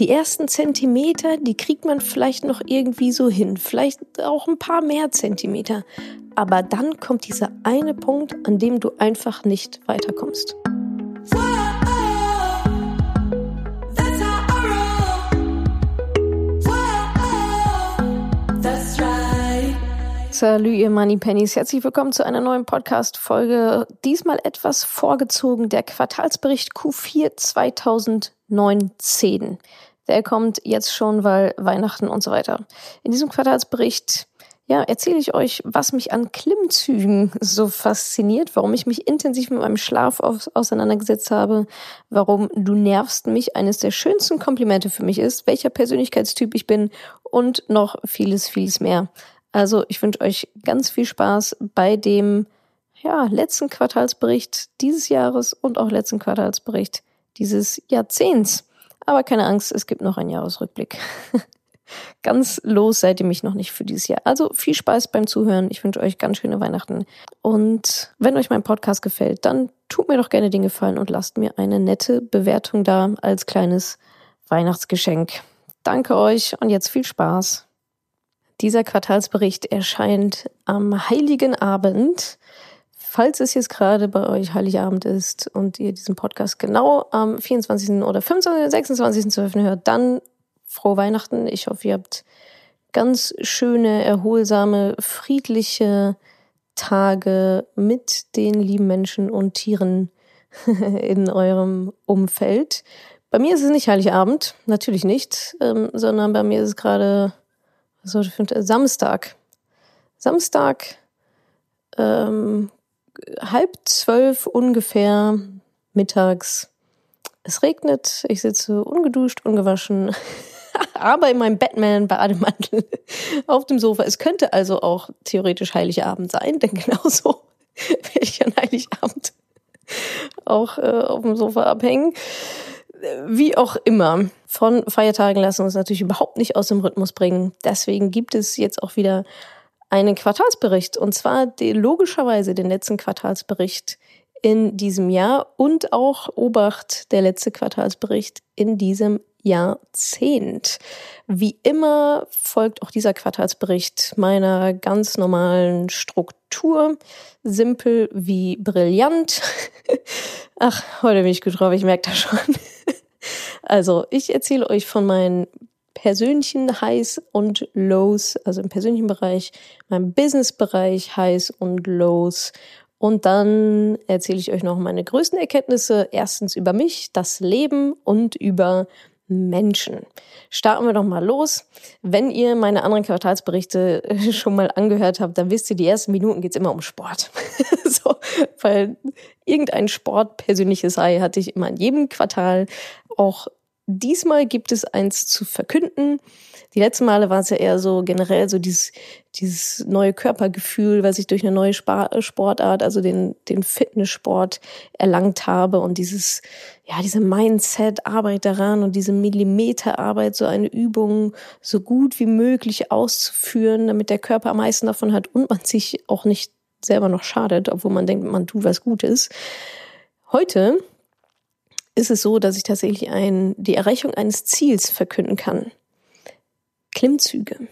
Die ersten Zentimeter, die kriegt man vielleicht noch irgendwie so hin, vielleicht auch ein paar mehr Zentimeter. Aber dann kommt dieser eine Punkt, an dem du einfach nicht weiterkommst. Salü, ihr Money Pennies. Herzlich willkommen zu einer neuen Podcast-Folge. Diesmal etwas vorgezogen, der Quartalsbericht Q4 2019. Der kommt jetzt schon, weil Weihnachten und so weiter. In diesem Quartalsbericht ja, erzähle ich euch, was mich an Klimmzügen so fasziniert, warum ich mich intensiv mit meinem Schlaf auseinandergesetzt habe, warum du nervst mich eines der schönsten Komplimente für mich ist, welcher Persönlichkeitstyp ich bin und noch vieles, vieles mehr. Also ich wünsche euch ganz viel Spaß bei dem ja, letzten Quartalsbericht dieses Jahres und auch letzten Quartalsbericht dieses Jahrzehnts. Aber keine Angst, es gibt noch einen Jahresrückblick. ganz los seid ihr mich noch nicht für dieses Jahr. Also viel Spaß beim Zuhören. Ich wünsche euch ganz schöne Weihnachten. Und wenn euch mein Podcast gefällt, dann tut mir doch gerne den Gefallen und lasst mir eine nette Bewertung da als kleines Weihnachtsgeschenk. Danke euch und jetzt viel Spaß. Dieser Quartalsbericht erscheint am Heiligen Abend. Falls es jetzt gerade bei euch Heiligabend ist und ihr diesen Podcast genau am 24. oder 25. 26. 12. hört, dann frohe Weihnachten. Ich hoffe, ihr habt ganz schöne, erholsame, friedliche Tage mit den lieben Menschen und Tieren in eurem Umfeld. Bei mir ist es nicht Heiligabend, natürlich nicht, ähm, sondern bei mir ist es gerade Samstag. Samstag, ähm, halb zwölf ungefähr mittags. Es regnet, ich sitze ungeduscht, ungewaschen, aber in meinem Batman-Bademantel auf dem Sofa. Es könnte also auch theoretisch Heiligabend sein, denn genauso werde ich an Heiligabend auch äh, auf dem Sofa abhängen. Wie auch immer, von Feiertagen lassen uns natürlich überhaupt nicht aus dem Rhythmus bringen. Deswegen gibt es jetzt auch wieder einen Quartalsbericht und zwar die, logischerweise den letzten Quartalsbericht in diesem Jahr und auch Obacht der letzte Quartalsbericht in diesem Jahrzehnt. Wie immer folgt auch dieser Quartalsbericht meiner ganz normalen Struktur. Simpel wie brillant. Ach, heute bin ich gut drauf, ich merke das schon. Also, ich erzähle euch von meinen persönlichen Highs und Lows, also im persönlichen Bereich, meinem Business-Bereich Highs und Lows. Und dann erzähle ich euch noch meine größten Erkenntnisse. Erstens über mich, das Leben und über Menschen. Starten wir doch mal los. Wenn ihr meine anderen Quartalsberichte schon mal angehört habt, dann wisst ihr, die ersten Minuten geht's immer um Sport. so, weil irgendein sportpersönliches Ei hatte ich immer in jedem Quartal. Auch diesmal gibt es eins zu verkünden. Die letzten Male war es ja eher so generell so dieses, dieses neue Körpergefühl, was ich durch eine neue Sportart, also den, den Fitnesssport erlangt habe und dieses, ja, diese Mindset-Arbeit daran und diese Millimeterarbeit, so eine Übung so gut wie möglich auszuführen, damit der Körper am meisten davon hat und man sich auch nicht selber noch schadet, obwohl man denkt, man tut was Gutes. Heute ist es so, dass ich tatsächlich ein, die Erreichung eines Ziels verkünden kann. Klimmzüge.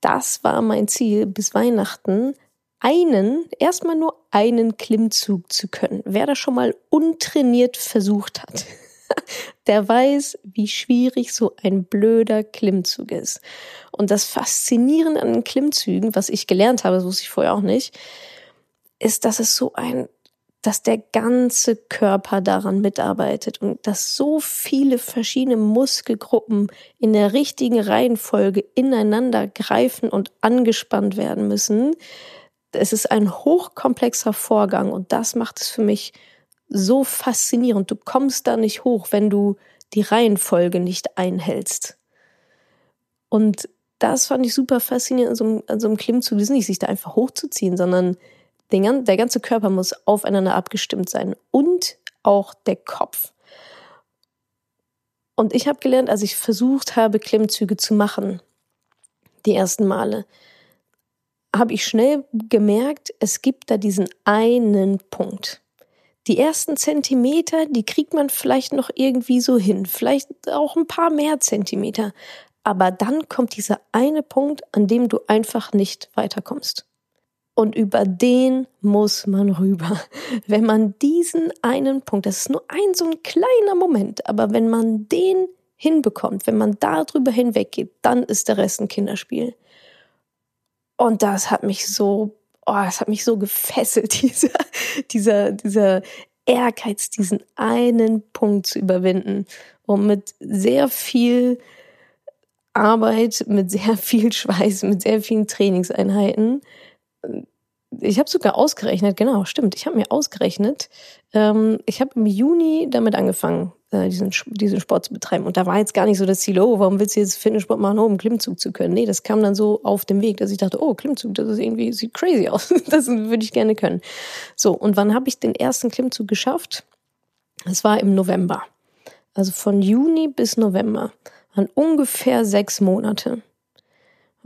Das war mein Ziel bis Weihnachten, einen, erstmal nur einen Klimmzug zu können. Wer das schon mal untrainiert versucht hat, der weiß, wie schwierig so ein blöder Klimmzug ist. Und das Faszinierende an Klimmzügen, was ich gelernt habe, das wusste ich vorher auch nicht, ist, dass es so ein dass der ganze Körper daran mitarbeitet und dass so viele verschiedene Muskelgruppen in der richtigen Reihenfolge ineinander greifen und angespannt werden müssen. Es ist ein hochkomplexer Vorgang und das macht es für mich so faszinierend. Du kommst da nicht hoch, wenn du die Reihenfolge nicht einhältst. Und das fand ich super faszinierend an so einem, an so einem Klimmzug. Das ist nicht, sich da einfach hochzuziehen, sondern den, der ganze Körper muss aufeinander abgestimmt sein und auch der Kopf. Und ich habe gelernt, als ich versucht habe, Klimmzüge zu machen, die ersten Male, habe ich schnell gemerkt, es gibt da diesen einen Punkt. die ersten Zentimeter, die kriegt man vielleicht noch irgendwie so hin, vielleicht auch ein paar mehr Zentimeter. Aber dann kommt dieser eine Punkt, an dem du einfach nicht weiterkommst. Und über den muss man rüber. Wenn man diesen einen Punkt, das ist nur ein so ein kleiner Moment, aber wenn man den hinbekommt, wenn man darüber hinweggeht, dann ist der Rest ein Kinderspiel. Und das hat mich so, oh, das hat mich so gefesselt, dieser, dieser, dieser Ehrgeiz, diesen einen Punkt zu überwinden. Und mit sehr viel Arbeit, mit sehr viel Schweiß, mit sehr vielen Trainingseinheiten. Ich habe sogar ausgerechnet, genau, stimmt, ich habe mir ausgerechnet, ähm, ich habe im Juni damit angefangen, äh, diesen, diesen Sport zu betreiben. Und da war jetzt gar nicht so das Ziel, oh, warum willst du jetzt Fitnesssport machen, um einen Klimmzug zu können? Nee, das kam dann so auf dem Weg, dass ich dachte, oh, Klimmzug, das ist irgendwie, sieht crazy aus. das würde ich gerne können. So, und wann habe ich den ersten Klimmzug geschafft? Es war im November. Also von Juni bis November an ungefähr sechs Monate,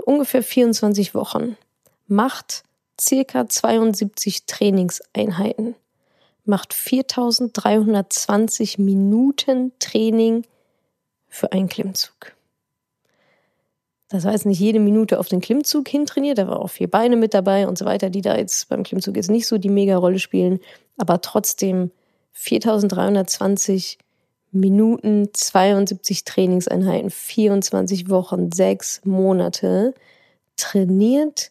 ungefähr 24 Wochen, macht circa 72 Trainingseinheiten, macht 4320 Minuten Training für einen Klimmzug. Das heißt nicht jede Minute auf den Klimmzug hintrainiert, da war auch vier Beine mit dabei und so weiter, die da jetzt beim Klimmzug jetzt nicht so die mega Rolle spielen, aber trotzdem 4320 Minuten, 72 Trainingseinheiten, 24 Wochen, sechs Monate trainiert,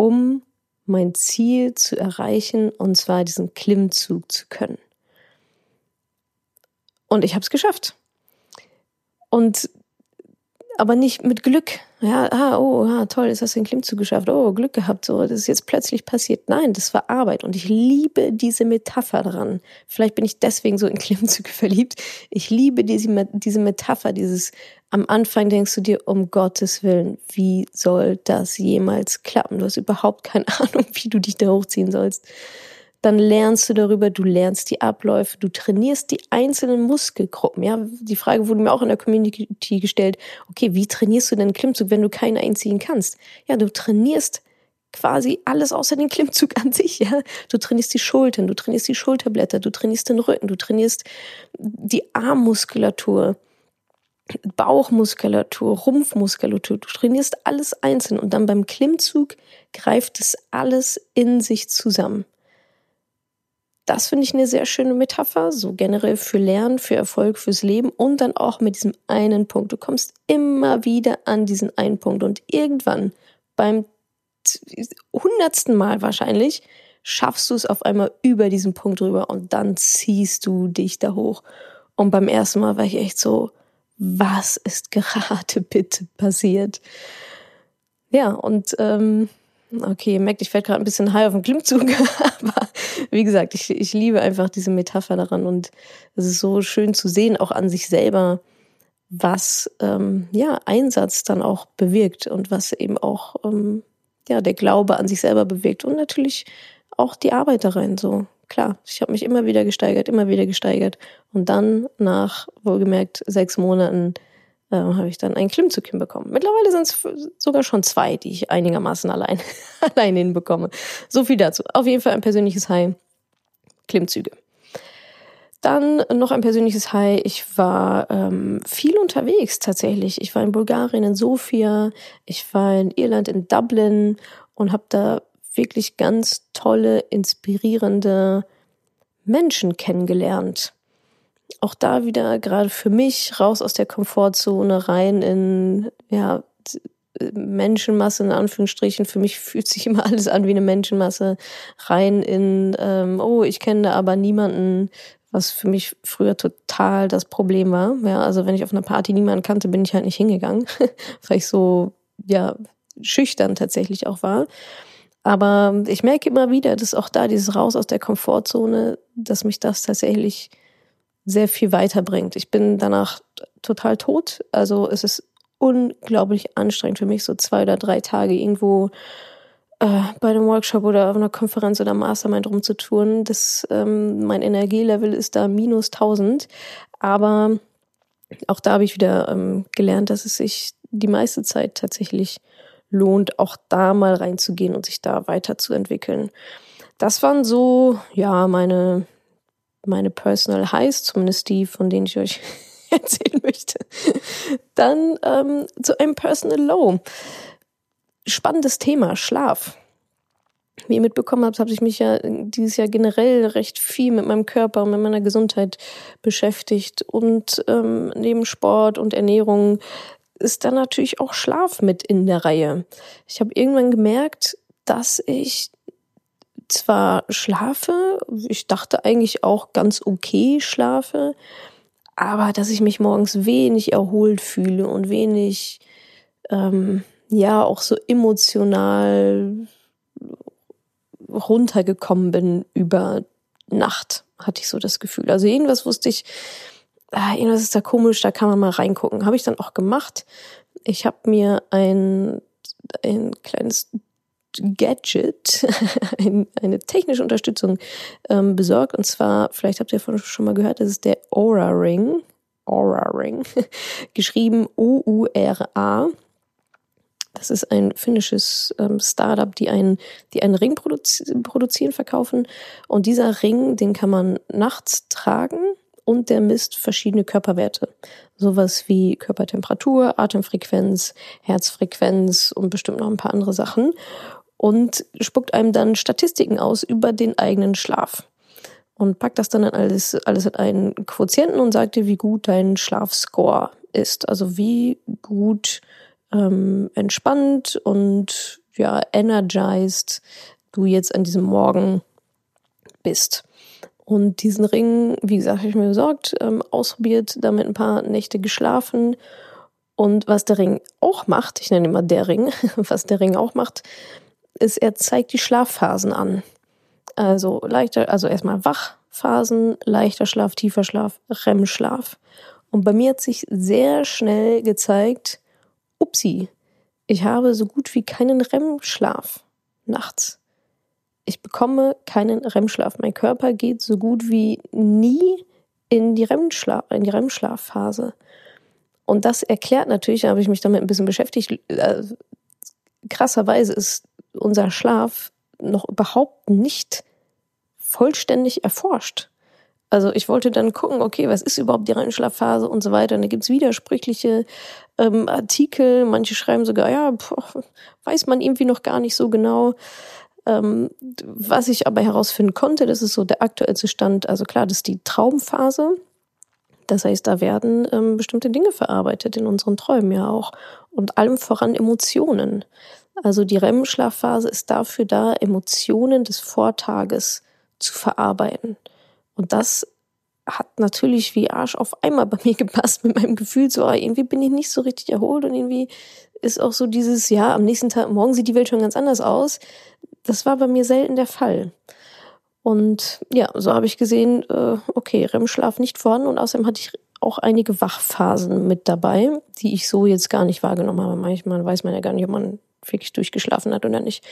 um mein Ziel zu erreichen, und zwar diesen Klimmzug zu können. Und ich habe es geschafft. Und aber nicht mit Glück. Ja, ah, oh, ah, toll, jetzt hast du den Klimmzug geschafft. Oh, Glück gehabt, so, das ist jetzt plötzlich passiert. Nein, das war Arbeit und ich liebe diese Metapher daran. Vielleicht bin ich deswegen so in Klimmzüge verliebt. Ich liebe diese, diese Metapher, dieses am Anfang denkst du dir, um Gottes Willen, wie soll das jemals klappen? Du hast überhaupt keine Ahnung, wie du dich da hochziehen sollst dann lernst du darüber, du lernst die Abläufe, du trainierst die einzelnen Muskelgruppen. Ja, die Frage wurde mir auch in der Community gestellt. Okay, wie trainierst du denn Klimmzug, wenn du keinen einziehen kannst? Ja, du trainierst quasi alles außer den Klimmzug an sich, ja. Du trainierst die Schultern, du trainierst die Schulterblätter, du trainierst den Rücken, du trainierst die Armmuskulatur, Bauchmuskulatur, Rumpfmuskulatur. Du trainierst alles einzeln und dann beim Klimmzug greift es alles in sich zusammen. Das finde ich eine sehr schöne Metapher, so generell für Lernen, für Erfolg, fürs Leben und dann auch mit diesem einen Punkt. Du kommst immer wieder an diesen einen Punkt und irgendwann beim hundertsten Mal wahrscheinlich schaffst du es auf einmal über diesen Punkt rüber und dann ziehst du dich da hoch. Und beim ersten Mal war ich echt so, was ist gerade bitte passiert? Ja, und ähm, Okay, ihr merkt, ich werde gerade ein bisschen high auf dem Klimmzug, aber wie gesagt, ich, ich liebe einfach diese Metapher daran und es ist so schön zu sehen, auch an sich selber, was ähm, ja Einsatz dann auch bewirkt und was eben auch ähm, ja der Glaube an sich selber bewirkt und natürlich auch die Arbeit darin. So klar, ich habe mich immer wieder gesteigert, immer wieder gesteigert und dann nach wohlgemerkt sechs Monaten äh, habe ich dann einen Klimmzug hinbekommen. Mittlerweile sind es sogar schon zwei, die ich einigermaßen allein, allein hinbekomme. So viel dazu. Auf jeden Fall ein persönliches High. Klimmzüge. Dann noch ein persönliches High. Ich war ähm, viel unterwegs tatsächlich. Ich war in Bulgarien, in Sofia, ich war in Irland, in Dublin und habe da wirklich ganz tolle, inspirierende Menschen kennengelernt auch da wieder gerade für mich raus aus der Komfortzone rein in ja Menschenmasse in Anführungsstrichen. Für mich fühlt sich immer alles an wie eine Menschenmasse rein in ähm, oh ich kenne da aber niemanden, was für mich früher total das Problem war. Ja, also wenn ich auf einer Party niemanden kannte, bin ich halt nicht hingegangen, weil ich so ja schüchtern tatsächlich auch war. Aber ich merke immer wieder, dass auch da dieses Raus aus der Komfortzone, dass mich das tatsächlich sehr viel weiterbringt. Ich bin danach total tot. Also es ist unglaublich anstrengend für mich, so zwei oder drei Tage irgendwo äh, bei einem Workshop oder auf einer Konferenz oder Mastermind rumzutouren. Das, ähm, mein Energielevel ist da minus 1000. Aber auch da habe ich wieder ähm, gelernt, dass es sich die meiste Zeit tatsächlich lohnt, auch da mal reinzugehen und sich da weiterzuentwickeln. das waren so, ja, meine, meine Personal Highs, zumindest die, von denen ich euch erzählen möchte. Dann ähm, zu einem Personal Low. Spannendes Thema, Schlaf. Wie ihr mitbekommen habt, habe ich mich ja dieses Jahr generell recht viel mit meinem Körper und mit meiner Gesundheit beschäftigt. Und ähm, neben Sport und Ernährung ist dann natürlich auch Schlaf mit in der Reihe. Ich habe irgendwann gemerkt, dass ich zwar schlafe, ich dachte eigentlich auch ganz okay schlafe, aber dass ich mich morgens wenig erholt fühle und wenig, ähm, ja, auch so emotional runtergekommen bin über Nacht, hatte ich so das Gefühl. Also irgendwas wusste ich, ah, irgendwas ist da komisch, da kann man mal reingucken. Habe ich dann auch gemacht. Ich habe mir ein, ein kleines Gadget, ein, eine technische Unterstützung ähm, besorgt. Und zwar, vielleicht habt ihr schon mal gehört, das ist der Aura Ring. Aura Ring. Geschrieben O-U-R-A. Das ist ein finnisches ähm, Startup, die einen, die einen Ring produzi produzieren, verkaufen. Und dieser Ring, den kann man nachts tragen und der misst verschiedene Körperwerte. Sowas wie Körpertemperatur, Atemfrequenz, Herzfrequenz und bestimmt noch ein paar andere Sachen und spuckt einem dann Statistiken aus über den eigenen Schlaf. Und packt das dann alles, alles in einen Quotienten und sagt dir, wie gut dein Schlafscore ist. Also wie gut ähm, entspannt und ja, energized du jetzt an diesem Morgen bist. Und diesen Ring, wie gesagt, habe ich mir besorgt, ähm, ausprobiert, damit ein paar Nächte geschlafen. Und was der Ring auch macht, ich nenne immer der Ring, was der Ring auch macht, ist, er zeigt die Schlafphasen an. Also leichter, also erstmal Wachphasen, leichter Schlaf, tiefer Schlaf, REM-Schlaf. Und bei mir hat sich sehr schnell gezeigt, upsi, ich habe so gut wie keinen REM-Schlaf nachts. Ich bekomme keinen REM-Schlaf. Mein Körper geht so gut wie nie in die REM-Schlafphase. Und das erklärt natürlich, da habe ich mich damit ein bisschen beschäftigt, äh, krasserweise ist unser Schlaf noch überhaupt nicht vollständig erforscht. Also ich wollte dann gucken, okay, was ist überhaupt die REM-Schlafphase und so weiter. Und da gibt's widersprüchliche ähm, Artikel. Manche schreiben sogar, ja, boah, weiß man irgendwie noch gar nicht so genau. Ähm, was ich aber herausfinden konnte, das ist so der aktuellste Stand. Also klar, das ist die Traumphase. Das heißt, da werden ähm, bestimmte Dinge verarbeitet in unseren Träumen ja auch. Und allem voran Emotionen. Also die REM-Schlafphase ist dafür da, Emotionen des Vortages zu verarbeiten. Und das hat natürlich wie Arsch auf einmal bei mir gepasst mit meinem Gefühl, so ah, irgendwie bin ich nicht so richtig erholt und irgendwie ist auch so dieses, ja, am nächsten Tag, morgen sieht die Welt schon ganz anders aus. Das war bei mir selten der Fall. Und ja, so habe ich gesehen, äh, okay, REM-Schlaf nicht vorhanden und außerdem hatte ich auch einige Wachphasen mit dabei, die ich so jetzt gar nicht wahrgenommen habe. Manchmal weiß man ja gar nicht, ob man wirklich durchgeschlafen hat oder nicht.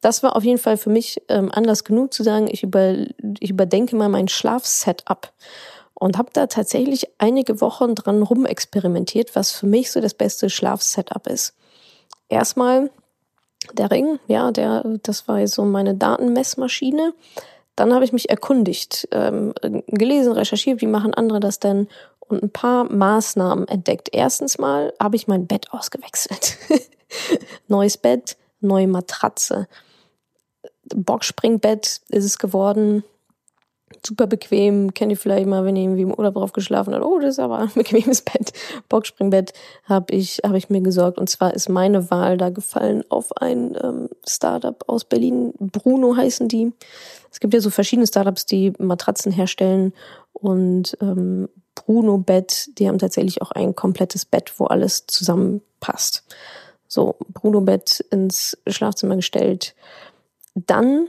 Das war auf jeden Fall für mich ähm, Anlass genug zu sagen, ich, über, ich überdenke mal mein Schlafsetup und habe da tatsächlich einige Wochen dran rumexperimentiert, was für mich so das beste Schlafsetup ist. Erstmal der Ring, ja, der, das war so meine Datenmessmaschine. Dann habe ich mich erkundigt, ähm, gelesen, recherchiert, wie machen andere das denn und ein paar Maßnahmen entdeckt. Erstens mal habe ich mein Bett ausgewechselt. Neues Bett, neue Matratze. Boxspringbett ist es geworden. Super bequem. Kennt ihr vielleicht mal, wenn ihr irgendwie im Urlaub drauf geschlafen habt. Oh, das ist aber ein bequemes Bett. Boxspringbett habe ich, hab ich mir gesorgt. Und zwar ist meine Wahl da gefallen auf ein ähm, Startup aus Berlin. Bruno heißen die. Es gibt ja so verschiedene Startups, die Matratzen herstellen. Und ähm, Bruno Bett, die haben tatsächlich auch ein komplettes Bett, wo alles zusammenpasst so Bruno-Bett ins Schlafzimmer gestellt. Dann,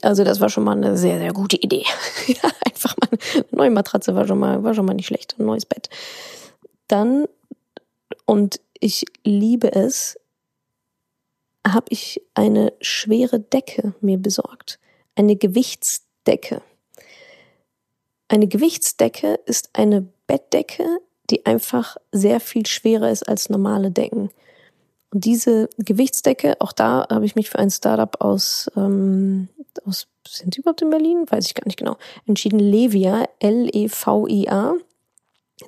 also das war schon mal eine sehr, sehr gute Idee. einfach mal eine neue Matratze war schon mal, war schon mal nicht schlecht, ein neues Bett. Dann, und ich liebe es, habe ich eine schwere Decke mir besorgt. Eine Gewichtsdecke. Eine Gewichtsdecke ist eine Bettdecke, die einfach sehr viel schwerer ist als normale Decken. Und diese Gewichtsdecke, auch da habe ich mich für ein Startup aus, ähm, aus sind sie überhaupt in Berlin? Weiß ich gar nicht genau. Entschieden Levia, L-E-V-I-A.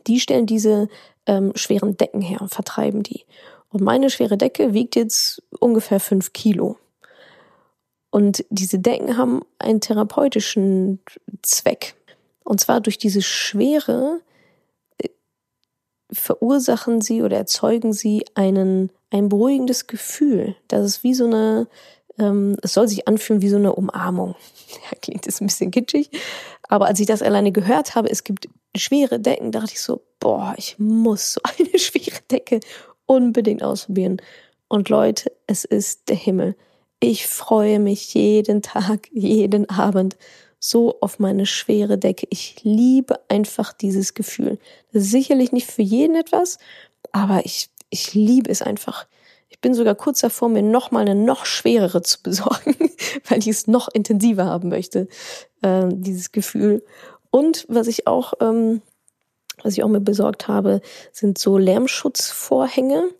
Die stellen diese ähm, schweren Decken her und vertreiben die. Und meine schwere Decke wiegt jetzt ungefähr fünf Kilo. Und diese Decken haben einen therapeutischen Zweck. Und zwar durch diese Schwere verursachen sie oder erzeugen sie einen, ein beruhigendes Gefühl. Das ist wie so eine, ähm, es soll sich anfühlen wie so eine Umarmung. Ja, klingt jetzt ein bisschen kitschig. Aber als ich das alleine gehört habe, es gibt schwere Decken, dachte ich so, boah, ich muss so eine schwere Decke unbedingt ausprobieren. Und Leute, es ist der Himmel. Ich freue mich jeden Tag, jeden Abend so auf meine schwere Decke. Ich liebe einfach dieses Gefühl. Das ist sicherlich nicht für jeden etwas, aber ich, ich liebe es einfach. Ich bin sogar kurz davor, mir noch mal eine noch schwerere zu besorgen, weil ich es noch intensiver haben möchte, äh, dieses Gefühl. Und was ich auch, ähm, was ich auch mir besorgt habe, sind so Lärmschutzvorhänge.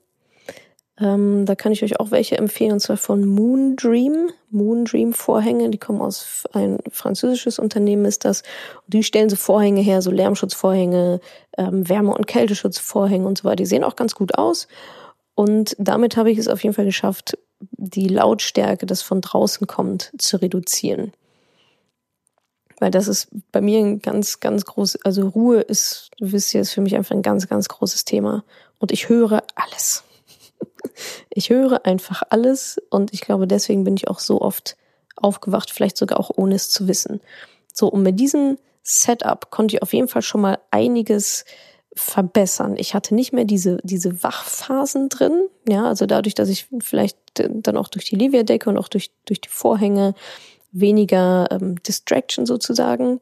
Ähm, da kann ich euch auch welche empfehlen, und zwar von Moon Dream. Moon Dream Vorhänge, die kommen aus ein französisches Unternehmen ist das. Und die stellen so Vorhänge her, so Lärmschutzvorhänge, ähm, Wärme- und Kälteschutzvorhänge und so weiter. Die sehen auch ganz gut aus. Und damit habe ich es auf jeden Fall geschafft, die Lautstärke, das von draußen kommt, zu reduzieren. Weil das ist bei mir ein ganz, ganz groß, also Ruhe ist, wisst ja, ist für mich einfach ein ganz, ganz großes Thema. Und ich höre alles. Ich höre einfach alles und ich glaube, deswegen bin ich auch so oft aufgewacht, vielleicht sogar auch ohne es zu wissen. So, und mit diesem Setup konnte ich auf jeden Fall schon mal einiges verbessern. Ich hatte nicht mehr diese, diese Wachphasen drin. Ja, also dadurch, dass ich vielleicht dann auch durch die Livia-Decke und auch durch, durch die Vorhänge weniger ähm, Distraction sozusagen.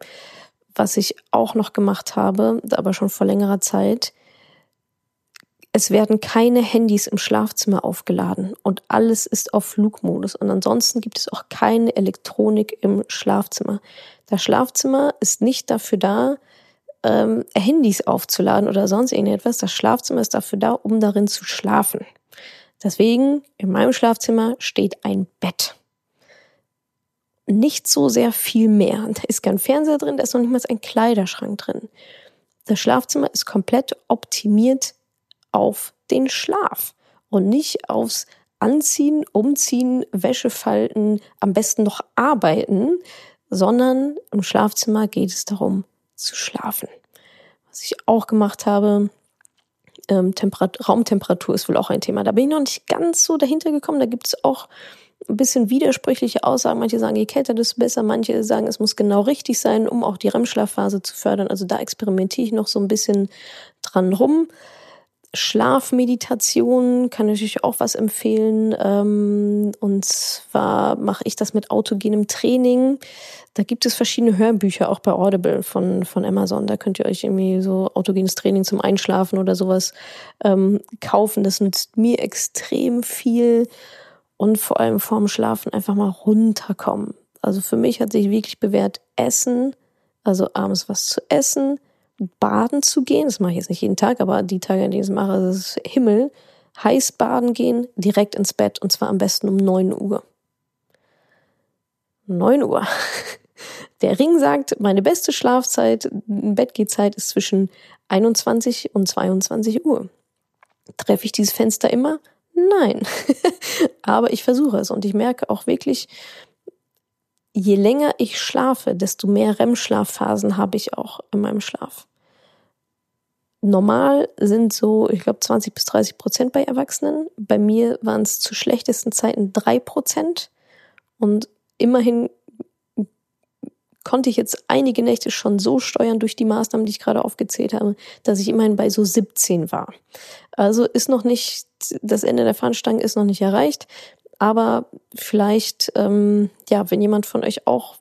Was ich auch noch gemacht habe, aber schon vor längerer Zeit, es werden keine Handys im Schlafzimmer aufgeladen und alles ist auf Flugmodus. Und ansonsten gibt es auch keine Elektronik im Schlafzimmer. Das Schlafzimmer ist nicht dafür da, ähm, Handys aufzuladen oder sonst irgendetwas. Das Schlafzimmer ist dafür da, um darin zu schlafen. Deswegen, in meinem Schlafzimmer steht ein Bett. Nicht so sehr viel mehr. Da ist kein Fernseher drin, da ist noch nicht mal ein Kleiderschrank drin. Das Schlafzimmer ist komplett optimiert auf den Schlaf und nicht aufs Anziehen, Umziehen, Wäsche falten, am besten noch arbeiten, sondern im Schlafzimmer geht es darum zu schlafen. Was ich auch gemacht habe, ähm, Raumtemperatur ist wohl auch ein Thema. Da bin ich noch nicht ganz so dahinter gekommen. Da gibt es auch ein bisschen widersprüchliche Aussagen. Manche sagen, je kälter, desto besser. Manche sagen, es muss genau richtig sein, um auch die REM-Schlafphase zu fördern. Also da experimentiere ich noch so ein bisschen dran rum. Schlafmeditation kann natürlich auch was empfehlen. Ähm, und zwar mache ich das mit autogenem Training. Da gibt es verschiedene Hörbücher, auch bei Audible von, von Amazon. Da könnt ihr euch irgendwie so autogenes Training zum Einschlafen oder sowas ähm, kaufen. Das nützt mir extrem viel. Und vor allem vorm Schlafen einfach mal runterkommen. Also für mich hat sich wirklich bewährt, Essen, also abends was zu essen, baden zu gehen. Das mache ich jetzt nicht jeden Tag, aber die Tage, in denen ich es mache, das ist Himmel. Heiß baden gehen, direkt ins Bett und zwar am besten um neun Uhr. Neun Uhr. Der Ring sagt, meine beste Schlafzeit, Bettgehzeit ist zwischen 21 und 22 Uhr. Treffe ich dieses Fenster immer? Nein. Aber ich versuche es und ich merke auch wirklich, je länger ich schlafe, desto mehr REM-Schlafphasen habe ich auch in meinem Schlaf. Normal sind so, ich glaube, 20 bis 30 Prozent bei Erwachsenen. Bei mir waren es zu schlechtesten Zeiten drei Prozent. Und immerhin konnte ich jetzt einige Nächte schon so steuern durch die Maßnahmen, die ich gerade aufgezählt habe, dass ich immerhin bei so 17 war. Also ist noch nicht, das Ende der Fahnenstange ist noch nicht erreicht. Aber vielleicht, ähm, ja, wenn jemand von euch auch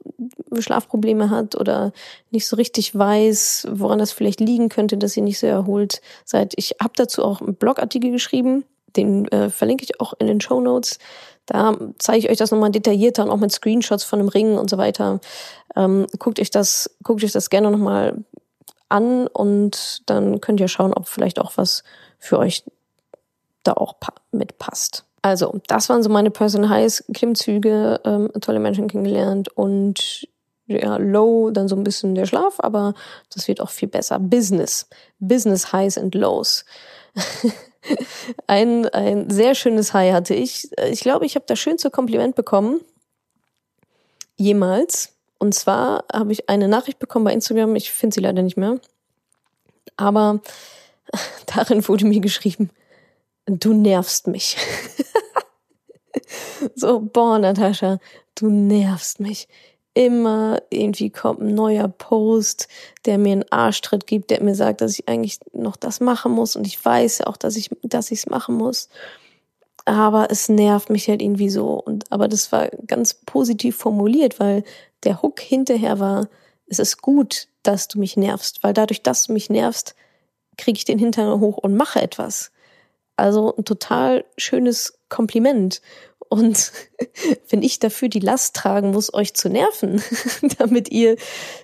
Schlafprobleme hat oder nicht so richtig weiß, woran das vielleicht liegen könnte, dass ihr nicht so erholt seid. Ich habe dazu auch einen Blogartikel geschrieben, den äh, verlinke ich auch in den Show Notes. Da zeige ich euch das nochmal detaillierter und auch mit Screenshots von dem Ring und so weiter. Ähm, guckt euch das, guckt euch das gerne nochmal an und dann könnt ihr schauen, ob vielleicht auch was für euch da auch mitpasst. Also, das waren so meine Personal Highs, Klimmzüge, ähm, tolle Menschen kennengelernt und ja, Low, dann so ein bisschen der Schlaf, aber das wird auch viel besser. Business. Business Highs and Lows. ein, ein sehr schönes High hatte ich. Ich glaube, ich habe das schönste Kompliment bekommen. Jemals. Und zwar habe ich eine Nachricht bekommen bei Instagram. Ich finde sie leider nicht mehr. Aber darin wurde mir geschrieben, du nervst mich. so, boah, Natascha, du nervst mich immer irgendwie kommt ein neuer Post, der mir einen Arschtritt gibt, der mir sagt, dass ich eigentlich noch das machen muss und ich weiß auch, dass ich dass ich es machen muss. Aber es nervt mich halt irgendwie so und aber das war ganz positiv formuliert, weil der Hook hinterher war, es ist gut, dass du mich nervst, weil dadurch, dass du mich nervst, kriege ich den Hintern hoch und mache etwas. Also ein total schönes Kompliment. Und wenn ich dafür die Last tragen muss, euch zu nerven, damit ihr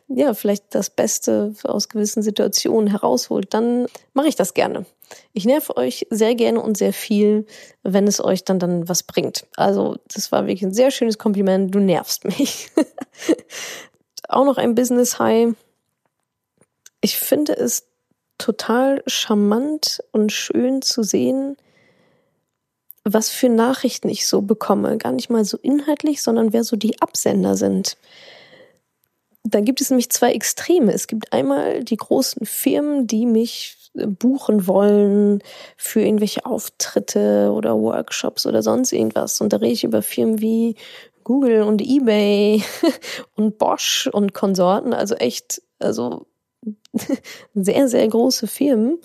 ja vielleicht das Beste aus gewissen Situationen herausholt, dann mache ich das gerne. Ich nerve euch sehr gerne und sehr viel, wenn es euch dann dann was bringt. Also das war wirklich ein sehr schönes Kompliment. Du nervst mich. Auch noch ein Business High. Ich finde es total charmant und schön zu sehen, was für Nachrichten ich so bekomme. Gar nicht mal so inhaltlich, sondern wer so die Absender sind. Da gibt es nämlich zwei Extreme. Es gibt einmal die großen Firmen, die mich äh, buchen wollen für irgendwelche Auftritte oder Workshops oder sonst irgendwas. Und da rede ich über Firmen wie Google und eBay und Bosch und Konsorten. Also echt, also sehr, sehr große Firmen.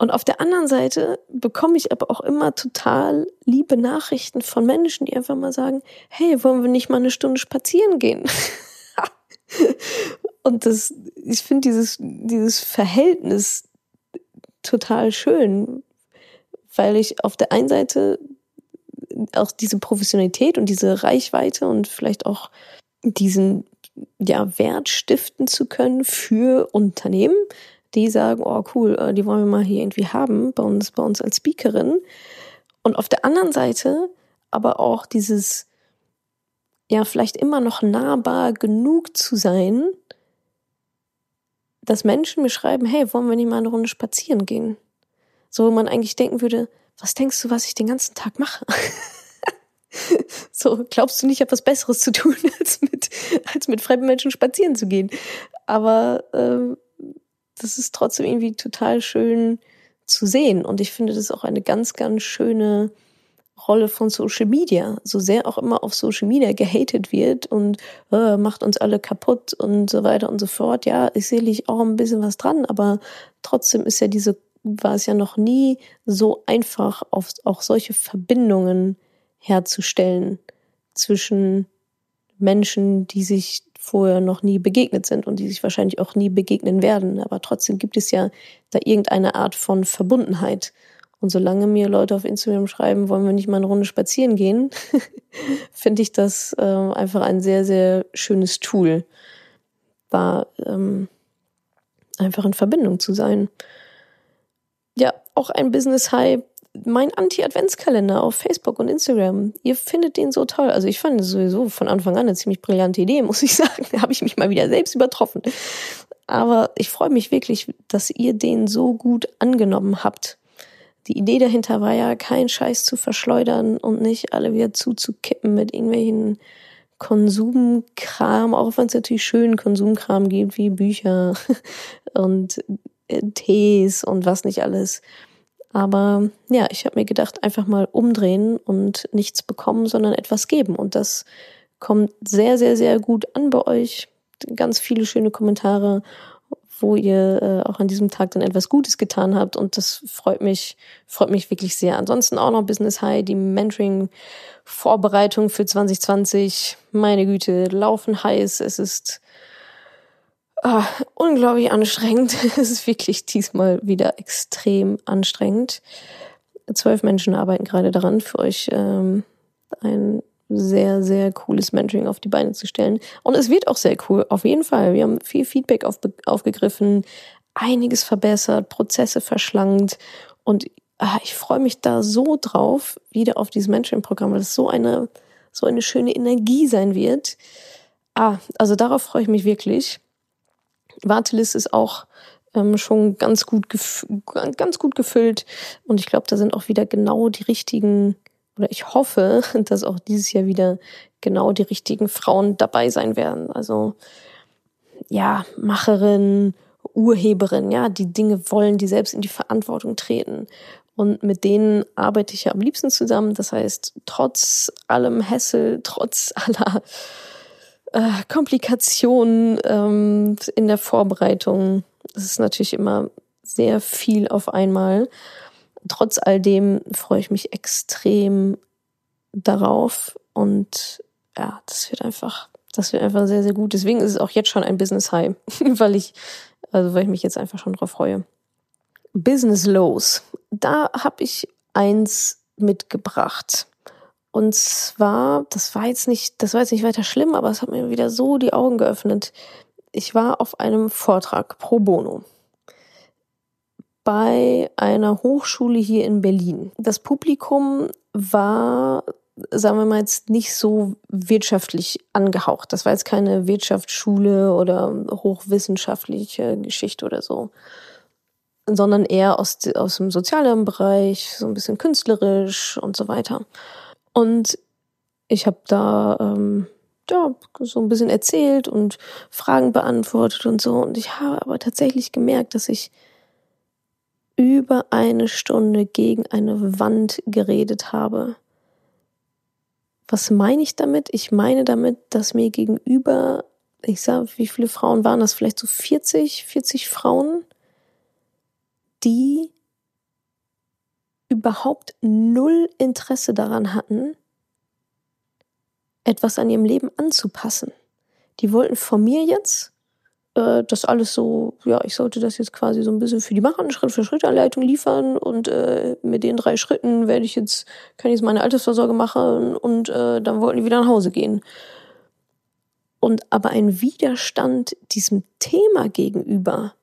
Und auf der anderen Seite bekomme ich aber auch immer total liebe Nachrichten von Menschen, die einfach mal sagen, hey, wollen wir nicht mal eine Stunde spazieren gehen? Und das, ich finde dieses, dieses Verhältnis total schön, weil ich auf der einen Seite auch diese Professionalität und diese Reichweite und vielleicht auch diesen ja, Wert stiften zu können für Unternehmen, die sagen, oh cool, äh, die wollen wir mal hier irgendwie haben bei uns, bei uns als Speakerin. Und auf der anderen Seite aber auch dieses, ja, vielleicht immer noch nahbar genug zu sein, dass Menschen mir schreiben, hey, wollen wir nicht mal eine Runde spazieren gehen? So, wo man eigentlich denken würde, was denkst du, was ich den ganzen Tag mache? so, glaubst du nicht, ich habe was Besseres zu tun, als mit, als mit fremden Menschen spazieren zu gehen? Aber ähm, das ist trotzdem irgendwie total schön zu sehen. Und ich finde das auch eine ganz, ganz schöne Rolle von Social Media. So sehr auch immer auf Social Media gehatet wird und äh, macht uns alle kaputt und so weiter und so fort. Ja, ist sicherlich auch ein bisschen was dran, aber trotzdem ist ja diese, war es ja noch nie so einfach, auf, auch solche Verbindungen herzustellen zwischen Menschen, die sich vorher noch nie begegnet sind und die sich wahrscheinlich auch nie begegnen werden. Aber trotzdem gibt es ja da irgendeine Art von Verbundenheit. Und solange mir Leute auf Instagram schreiben, wollen wir nicht mal eine Runde spazieren gehen, finde ich das äh, einfach ein sehr, sehr schönes Tool, da ähm, einfach in Verbindung zu sein. Ja, auch ein Business High mein Anti-Adventskalender auf Facebook und Instagram. Ihr findet den so toll. Also ich fand es sowieso von Anfang an eine ziemlich brillante Idee, muss ich sagen. Da habe ich mich mal wieder selbst übertroffen. Aber ich freue mich wirklich, dass ihr den so gut angenommen habt. Die Idee dahinter war ja, keinen Scheiß zu verschleudern und nicht alle wieder zuzukippen mit irgendwelchen Konsumkram, auch wenn es natürlich schönen Konsumkram gibt, wie Bücher und äh, Tees und was nicht alles. Aber ja, ich habe mir gedacht, einfach mal umdrehen und nichts bekommen, sondern etwas geben. Und das kommt sehr, sehr, sehr gut an bei euch. Ganz viele schöne Kommentare, wo ihr äh, auch an diesem Tag dann etwas Gutes getan habt. Und das freut mich, freut mich wirklich sehr. Ansonsten auch noch Business High, die Mentoring-Vorbereitung für 2020. Meine Güte, laufen heiß. Es ist Ah, unglaublich anstrengend. Es ist wirklich diesmal wieder extrem anstrengend. Zwölf Menschen arbeiten gerade daran, für euch ähm, ein sehr, sehr cooles Mentoring auf die Beine zu stellen. Und es wird auch sehr cool, auf jeden Fall. Wir haben viel Feedback auf, aufgegriffen, einiges verbessert, Prozesse verschlankt und ah, ich freue mich da so drauf, wieder auf dieses Mentoring-Programm, weil es so eine, so eine schöne Energie sein wird. Ah, also darauf freue ich mich wirklich. Warteliste ist auch ähm, schon ganz gut, ganz gut gefüllt. Und ich glaube, da sind auch wieder genau die richtigen, oder ich hoffe, dass auch dieses Jahr wieder genau die richtigen Frauen dabei sein werden. Also ja, Macherin, Urheberin, ja, die Dinge wollen, die selbst in die Verantwortung treten. Und mit denen arbeite ich ja am liebsten zusammen. Das heißt, trotz allem Hessel, trotz aller äh, Komplikationen ähm, in der Vorbereitung. Es ist natürlich immer sehr viel auf einmal. Trotz all dem freue ich mich extrem darauf und ja, das wird einfach, das wird einfach sehr, sehr gut. Deswegen ist es auch jetzt schon ein Business High, weil ich, also weil ich mich jetzt einfach schon drauf freue. Business Lows. Da habe ich eins mitgebracht. Und zwar, das war jetzt nicht, das war jetzt nicht weiter schlimm, aber es hat mir wieder so die Augen geöffnet. Ich war auf einem Vortrag pro bono bei einer Hochschule hier in Berlin. Das Publikum war, sagen wir mal jetzt nicht so wirtschaftlich angehaucht. Das war jetzt keine Wirtschaftsschule oder hochwissenschaftliche Geschichte oder so, sondern eher aus, aus dem sozialen Bereich, so ein bisschen künstlerisch und so weiter. Und ich habe da ähm, ja, so ein bisschen erzählt und Fragen beantwortet und so. Und ich habe aber tatsächlich gemerkt, dass ich über eine Stunde gegen eine Wand geredet habe. Was meine ich damit? Ich meine damit, dass mir gegenüber, ich sag, wie viele Frauen waren das? Vielleicht so 40, 40 Frauen, die überhaupt null Interesse daran hatten, etwas an ihrem Leben anzupassen. Die wollten von mir jetzt äh, das alles so, ja, ich sollte das jetzt quasi so ein bisschen für die machen, Schritt für Schritt Anleitung liefern und äh, mit den drei Schritten werde ich jetzt, kann ich jetzt meine Altersvorsorge machen und äh, dann wollten die wieder nach Hause gehen. Und aber ein Widerstand diesem Thema gegenüber,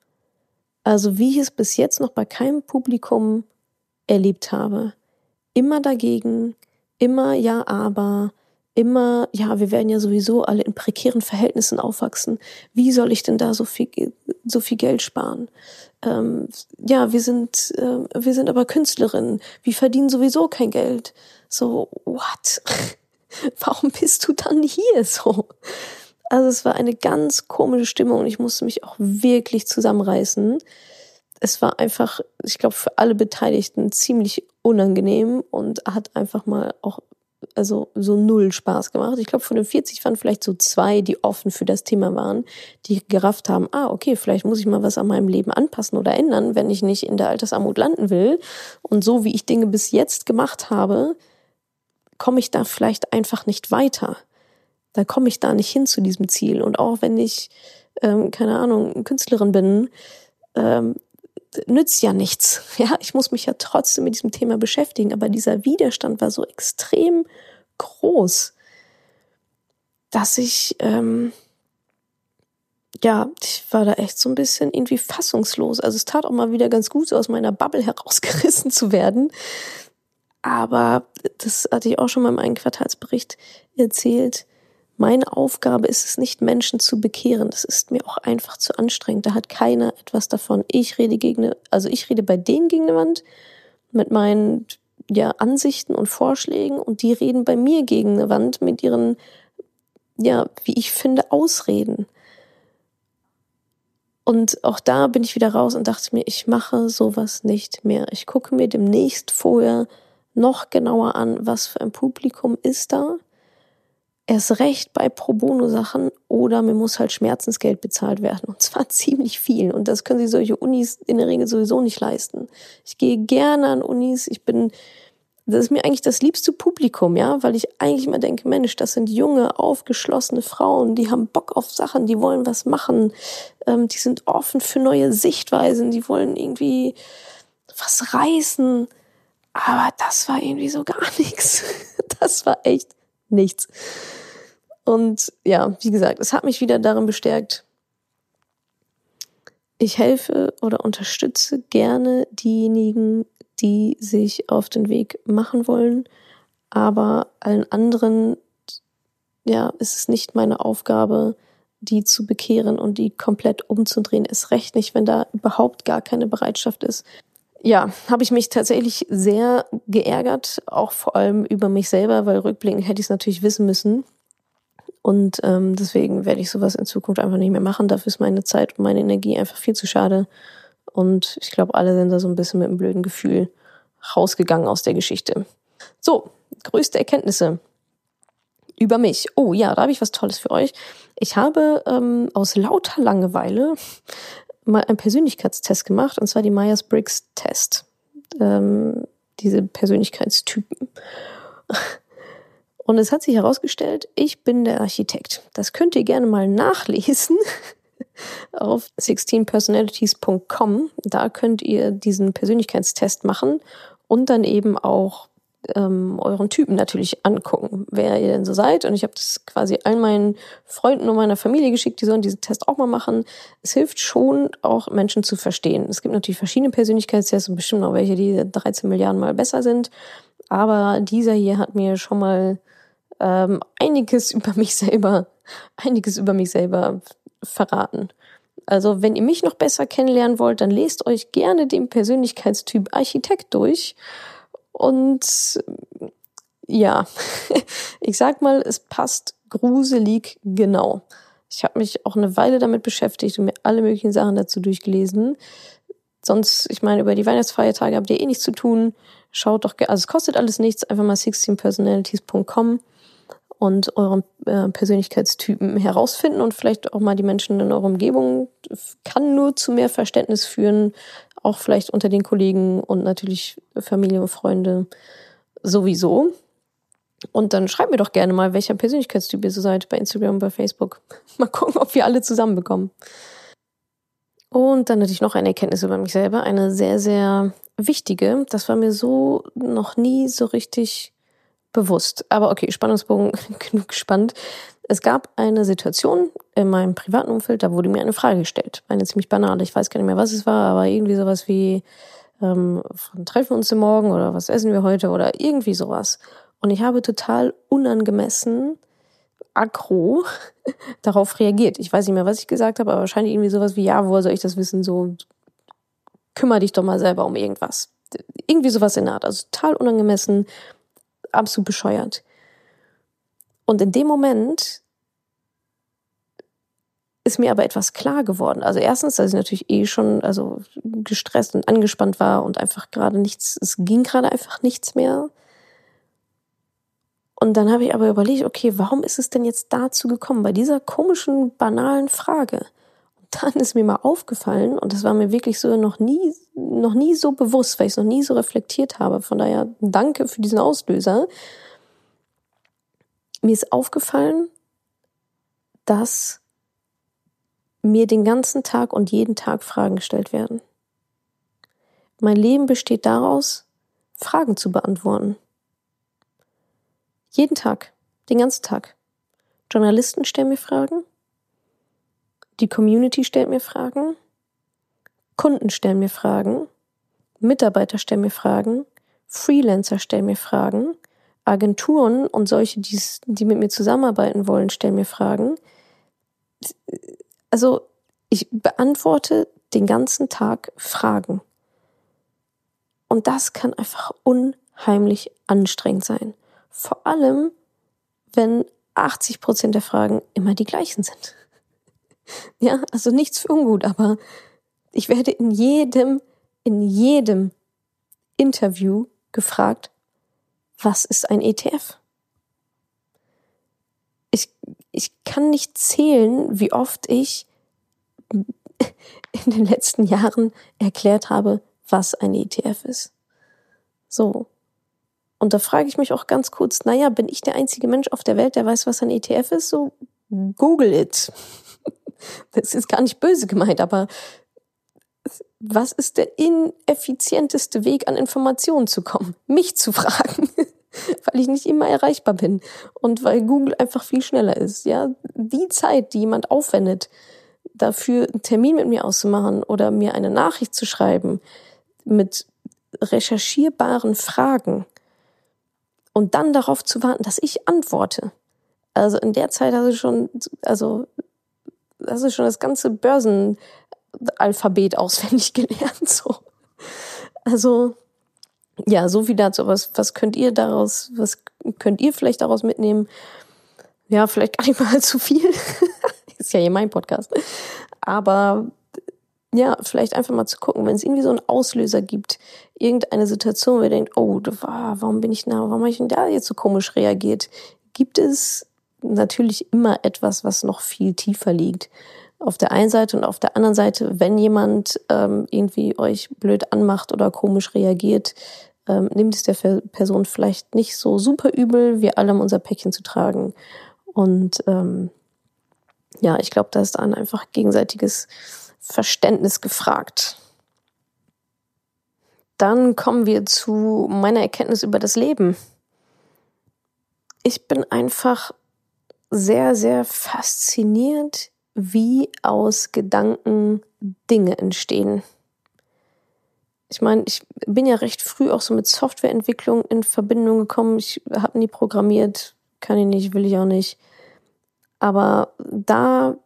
also wie ich es bis jetzt noch bei keinem Publikum erlebt habe. Immer dagegen, immer ja, aber, immer, ja, wir werden ja sowieso alle in prekären Verhältnissen aufwachsen. Wie soll ich denn da so viel, so viel Geld sparen? Ähm, ja, wir sind, äh, wir sind aber Künstlerinnen. Wir verdienen sowieso kein Geld. So, what? Warum bist du dann hier so? Also es war eine ganz komische Stimmung und ich musste mich auch wirklich zusammenreißen es war einfach, ich glaube, für alle Beteiligten ziemlich unangenehm und hat einfach mal auch also so null Spaß gemacht. Ich glaube, von den 40 waren vielleicht so zwei, die offen für das Thema waren, die gerafft haben, ah, okay, vielleicht muss ich mal was an meinem Leben anpassen oder ändern, wenn ich nicht in der Altersarmut landen will. Und so wie ich Dinge bis jetzt gemacht habe, komme ich da vielleicht einfach nicht weiter. Da komme ich da nicht hin zu diesem Ziel. Und auch wenn ich, ähm, keine Ahnung, Künstlerin bin, ähm, nützt ja nichts. Ja, ich muss mich ja trotzdem mit diesem Thema beschäftigen, aber dieser Widerstand war so extrem groß, dass ich, ähm, ja, ich war da echt so ein bisschen irgendwie fassungslos. Also es tat auch mal wieder ganz gut, so aus meiner Bubble herausgerissen zu werden. Aber das hatte ich auch schon mal in meinem Quartalsbericht erzählt meine Aufgabe ist es nicht, Menschen zu bekehren. Das ist mir auch einfach zu anstrengend. Da hat keiner etwas davon. Ich rede gegen also ich rede bei denen gegen eine Wand mit meinen ja, Ansichten und Vorschlägen und die reden bei mir gegen eine Wand mit ihren, ja, wie ich finde, Ausreden. Und auch da bin ich wieder raus und dachte mir, ich mache sowas nicht mehr. Ich gucke mir demnächst vorher noch genauer an, was für ein Publikum ist da erst recht bei Pro Bono Sachen oder mir muss halt Schmerzensgeld bezahlt werden und zwar ziemlich viel und das können sich solche Unis in der Regel sowieso nicht leisten. Ich gehe gerne an Unis, ich bin das ist mir eigentlich das liebste Publikum, ja, weil ich eigentlich immer denke, Mensch, das sind junge, aufgeschlossene Frauen, die haben Bock auf Sachen, die wollen was machen, ähm, die sind offen für neue Sichtweisen, die wollen irgendwie was reißen. Aber das war irgendwie so gar nichts. Das war echt nichts. Und ja, wie gesagt, es hat mich wieder darin bestärkt, ich helfe oder unterstütze gerne diejenigen, die sich auf den Weg machen wollen. Aber allen anderen, ja, ist es nicht meine Aufgabe, die zu bekehren und die komplett umzudrehen. Ist recht nicht, wenn da überhaupt gar keine Bereitschaft ist. Ja, habe ich mich tatsächlich sehr geärgert, auch vor allem über mich selber, weil rückblickend hätte ich es natürlich wissen müssen. Und ähm, deswegen werde ich sowas in Zukunft einfach nicht mehr machen. Dafür ist meine Zeit und meine Energie einfach viel zu schade. Und ich glaube, alle sind da so ein bisschen mit einem blöden Gefühl rausgegangen aus der Geschichte. So, größte Erkenntnisse über mich. Oh ja, da habe ich was Tolles für euch. Ich habe ähm, aus lauter Langeweile mal einen Persönlichkeitstest gemacht, und zwar die Myers-Briggs-Test. Ähm, diese Persönlichkeitstypen. Und es hat sich herausgestellt, ich bin der Architekt. Das könnt ihr gerne mal nachlesen auf 16personalities.com. Da könnt ihr diesen Persönlichkeitstest machen und dann eben auch ähm, euren Typen natürlich angucken, wer ihr denn so seid. Und ich habe das quasi all meinen Freunden und meiner Familie geschickt, die sollen diesen Test auch mal machen. Es hilft schon, auch Menschen zu verstehen. Es gibt natürlich verschiedene Persönlichkeitstests und bestimmt auch welche, die 13 Milliarden Mal besser sind. Aber dieser hier hat mir schon mal ähm, einiges über mich selber, einiges über mich selber verraten. Also wenn ihr mich noch besser kennenlernen wollt, dann lest euch gerne den Persönlichkeitstyp Architekt durch. Und ja, ich sag mal, es passt gruselig genau. Ich habe mich auch eine Weile damit beschäftigt und mir alle möglichen Sachen dazu durchgelesen. Sonst, ich meine, über die Weihnachtsfeiertage habt ihr eh nichts zu tun. Schaut doch, also es kostet alles nichts, einfach mal 16personalities.com und euren äh, Persönlichkeitstypen herausfinden und vielleicht auch mal die Menschen in eurer Umgebung kann nur zu mehr Verständnis führen, auch vielleicht unter den Kollegen und natürlich Familie und Freunde sowieso. Und dann schreibt mir doch gerne mal, welcher Persönlichkeitstyp ihr so seid bei Instagram bei Facebook. Mal gucken, ob wir alle zusammenbekommen. Und dann hatte ich noch eine Erkenntnis über mich selber, eine sehr, sehr wichtige. Das war mir so noch nie so richtig bewusst. Aber okay, Spannungsbogen genug gespannt. Es gab eine Situation in meinem privaten Umfeld, da wurde mir eine Frage gestellt. Eine ziemlich banale. Ich weiß gar nicht mehr, was es war, aber irgendwie sowas wie, ähm, treffen wir uns denn morgen oder was essen wir heute oder irgendwie sowas. Und ich habe total unangemessen, aggro darauf reagiert. Ich weiß nicht mehr, was ich gesagt habe, aber wahrscheinlich irgendwie sowas wie, ja, woher soll ich das wissen? So, kümmere dich doch mal selber um irgendwas. Irgendwie sowas in der Art. Also total unangemessen, absolut bescheuert. Und in dem Moment ist mir aber etwas klar geworden. Also erstens, dass ich natürlich eh schon also gestresst und angespannt war und einfach gerade nichts, es ging gerade einfach nichts mehr. Und dann habe ich aber überlegt, okay, warum ist es denn jetzt dazu gekommen, bei dieser komischen, banalen Frage? Und dann ist mir mal aufgefallen, und das war mir wirklich so noch nie, noch nie so bewusst, weil ich es noch nie so reflektiert habe. Von daher danke für diesen Auslöser. Mir ist aufgefallen, dass mir den ganzen Tag und jeden Tag Fragen gestellt werden. Mein Leben besteht daraus, Fragen zu beantworten. Jeden Tag, den ganzen Tag. Journalisten stellen mir Fragen, die Community stellt mir Fragen, Kunden stellen mir Fragen, Mitarbeiter stellen mir Fragen, Freelancer stellen mir Fragen, Agenturen und solche, die mit mir zusammenarbeiten wollen, stellen mir Fragen. Also ich beantworte den ganzen Tag Fragen. Und das kann einfach unheimlich anstrengend sein. Vor allem, wenn 80 Prozent der Fragen immer die gleichen sind. ja, also nichts für ungut, aber ich werde in jedem, in jedem Interview gefragt, was ist ein ETF? Ich, kann nicht zählen, wie oft ich in den letzten Jahren erklärt habe, was ein ETF ist. So. Und da frage ich mich auch ganz kurz, naja, bin ich der einzige Mensch auf der Welt, der weiß, was ein ETF ist? So, google it. Das ist gar nicht böse gemeint, aber was ist der ineffizienteste Weg, an Informationen zu kommen? Mich zu fragen, weil ich nicht immer erreichbar bin und weil Google einfach viel schneller ist. Ja, die Zeit, die jemand aufwendet, dafür einen Termin mit mir auszumachen oder mir eine Nachricht zu schreiben mit recherchierbaren Fragen und dann darauf zu warten, dass ich antworte. Also in der Zeit hast du schon, also hast du schon das ganze Börsenalphabet auswendig gelernt, so. Also, ja, so viel dazu. Was, was könnt ihr daraus, was könnt ihr vielleicht daraus mitnehmen? Ja, vielleicht gar nicht mal zu viel. Ist ja hier mein Podcast. Aber ja, vielleicht einfach mal zu gucken, wenn es irgendwie so einen Auslöser gibt, irgendeine Situation, wo ihr denkt, oh, warum bin ich da, warum habe ich denn da jetzt so komisch reagiert? Gibt es natürlich immer etwas, was noch viel tiefer liegt. Auf der einen Seite und auf der anderen Seite, wenn jemand ähm, irgendwie euch blöd anmacht oder komisch reagiert, ähm, nimmt es der Person vielleicht nicht so super übel, wir alle haben unser Päckchen zu tragen. Und ähm, ja, ich glaube, da ist dann einfach gegenseitiges Verständnis gefragt. Dann kommen wir zu meiner Erkenntnis über das Leben. Ich bin einfach sehr, sehr fasziniert, wie aus Gedanken Dinge entstehen. Ich meine, ich bin ja recht früh auch so mit Softwareentwicklung in Verbindung gekommen. Ich habe nie programmiert, kann ich nicht, will ich auch nicht. Aber da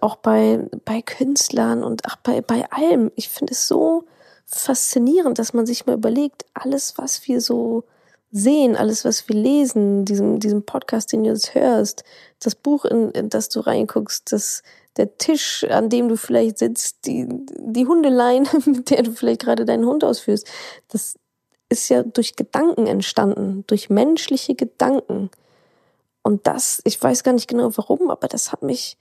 auch bei, bei Künstlern und auch bei, bei allem, ich finde es so faszinierend, dass man sich mal überlegt, alles, was wir so sehen, alles, was wir lesen, diesem, diesem Podcast, den du jetzt hörst, das Buch, in, in das du reinguckst, das, der Tisch, an dem du vielleicht sitzt, die, die Hundeleine, mit der du vielleicht gerade deinen Hund ausführst, das ist ja durch Gedanken entstanden, durch menschliche Gedanken. Und das, ich weiß gar nicht genau warum, aber das hat mich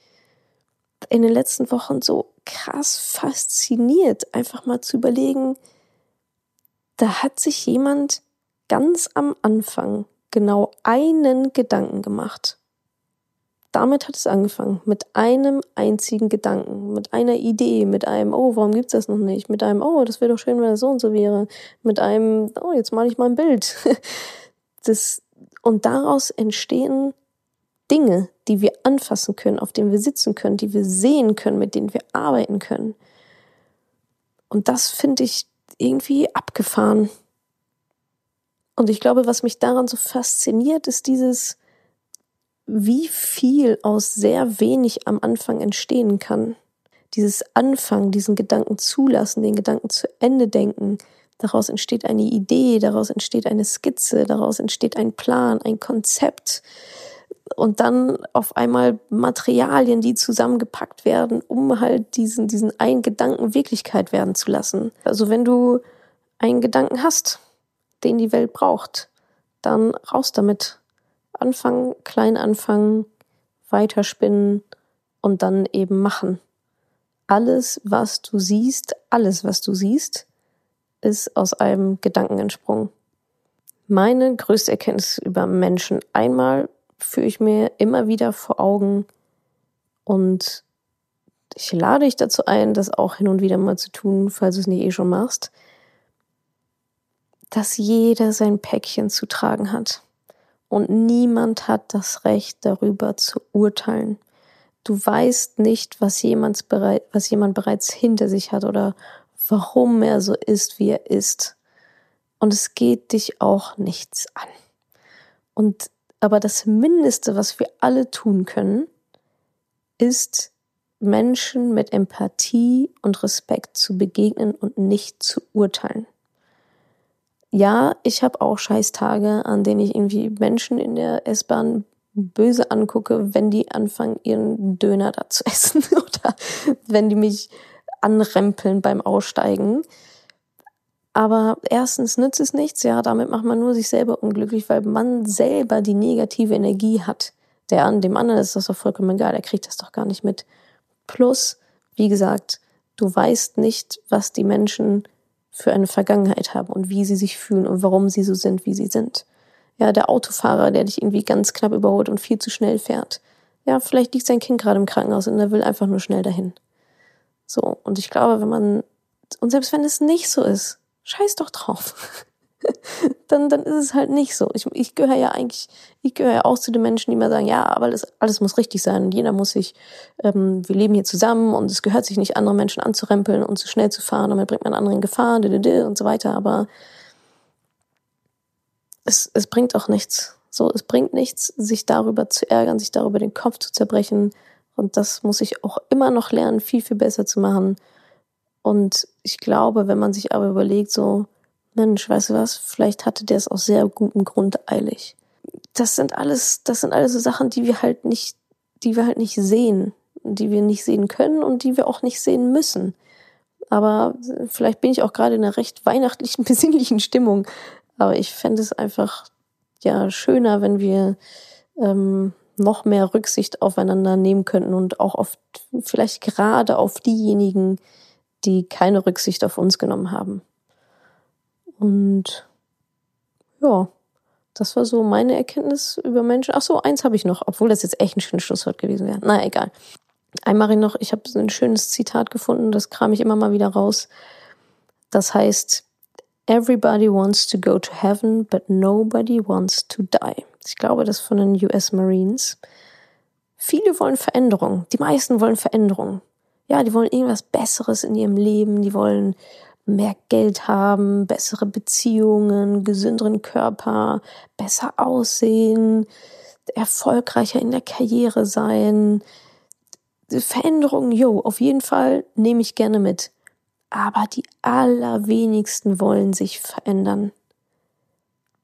in den letzten Wochen so krass fasziniert, einfach mal zu überlegen, da hat sich jemand ganz am Anfang genau einen Gedanken gemacht. Damit hat es angefangen, mit einem einzigen Gedanken, mit einer Idee, mit einem, oh, warum gibt's das noch nicht? Mit einem, oh, das wäre doch schön, wenn das so und so wäre. Mit einem, oh, jetzt male ich mal ein Bild. Das, und daraus entstehen Dinge, die wir anfassen können, auf denen wir sitzen können, die wir sehen können, mit denen wir arbeiten können. Und das finde ich irgendwie abgefahren. Und ich glaube, was mich daran so fasziniert, ist dieses, wie viel aus sehr wenig am Anfang entstehen kann. Dieses Anfangen, diesen Gedanken zulassen, den Gedanken zu Ende denken. Daraus entsteht eine Idee, daraus entsteht eine Skizze, daraus entsteht ein Plan, ein Konzept. Und dann auf einmal Materialien, die zusammengepackt werden, um halt diesen, diesen einen Gedanken Wirklichkeit werden zu lassen. Also wenn du einen Gedanken hast, den die Welt braucht, dann raus damit. Anfangen, klein anfangen, weiterspinnen und dann eben machen. Alles, was du siehst, alles, was du siehst, ist aus einem Gedanken entsprungen. Meine größte Erkenntnis über Menschen einmal führe ich mir immer wieder vor Augen und ich lade dich dazu ein, das auch hin und wieder mal zu tun, falls du es nicht eh schon machst dass jeder sein Päckchen zu tragen hat. Und niemand hat das Recht darüber zu urteilen. Du weißt nicht, was jemand, bereit, was jemand bereits hinter sich hat oder warum er so ist, wie er ist. Und es geht dich auch nichts an. Und aber das Mindeste, was wir alle tun können, ist Menschen mit Empathie und Respekt zu begegnen und nicht zu urteilen ja, ich habe auch Scheißtage, an denen ich irgendwie Menschen in der S-Bahn böse angucke, wenn die anfangen, ihren Döner da zu essen oder wenn die mich anrempeln beim Aussteigen. Aber erstens nützt es nichts, ja, damit macht man nur sich selber unglücklich, weil man selber die negative Energie hat. Der an dem anderen ist das doch vollkommen egal, der kriegt das doch gar nicht mit. Plus, wie gesagt, du weißt nicht, was die Menschen für eine Vergangenheit haben und wie sie sich fühlen und warum sie so sind, wie sie sind. Ja, der Autofahrer, der dich irgendwie ganz knapp überholt und viel zu schnell fährt. Ja, vielleicht liegt sein Kind gerade im Krankenhaus und er will einfach nur schnell dahin. So, und ich glaube, wenn man, und selbst wenn es nicht so ist, scheiß doch drauf. dann, dann ist es halt nicht so. Ich, ich gehöre ja eigentlich, ich gehöre ja auch zu den Menschen, die immer sagen, ja, aber alles, alles muss richtig sein und jeder muss sich, ähm, wir leben hier zusammen und es gehört sich nicht, andere Menschen anzurempeln und zu schnell zu fahren, damit bringt man andere in Gefahr und so weiter, aber es, es bringt auch nichts. So, es bringt nichts, sich darüber zu ärgern, sich darüber den Kopf zu zerbrechen. Und das muss ich auch immer noch lernen, viel, viel besser zu machen. Und ich glaube, wenn man sich aber überlegt, so, Mensch, weißt du was, vielleicht hatte der es aus sehr gutem Grund eilig. Das sind alles, das sind alles so Sachen, die wir halt nicht, die wir halt nicht sehen, die wir nicht sehen können und die wir auch nicht sehen müssen. Aber vielleicht bin ich auch gerade in einer recht weihnachtlichen, besinnlichen Stimmung. Aber ich fände es einfach ja schöner, wenn wir ähm, noch mehr Rücksicht aufeinander nehmen könnten und auch auf vielleicht gerade auf diejenigen, die keine Rücksicht auf uns genommen haben. Und ja, das war so meine Erkenntnis über Menschen. Ach so, eins habe ich noch, obwohl das jetzt echt ein schönes Schlusswort gewesen wäre. Na egal. Einmal noch, ich habe ein schönes Zitat gefunden, das kram ich immer mal wieder raus. Das heißt, Everybody wants to go to heaven, but nobody wants to die. Ich glaube, das von den US Marines. Viele wollen Veränderung. Die meisten wollen Veränderung. Ja, die wollen irgendwas Besseres in ihrem Leben. Die wollen mehr Geld haben, bessere Beziehungen, gesünderen Körper, besser aussehen, erfolgreicher in der Karriere sein. Veränderungen, jo, auf jeden Fall nehme ich gerne mit. Aber die allerwenigsten wollen sich verändern.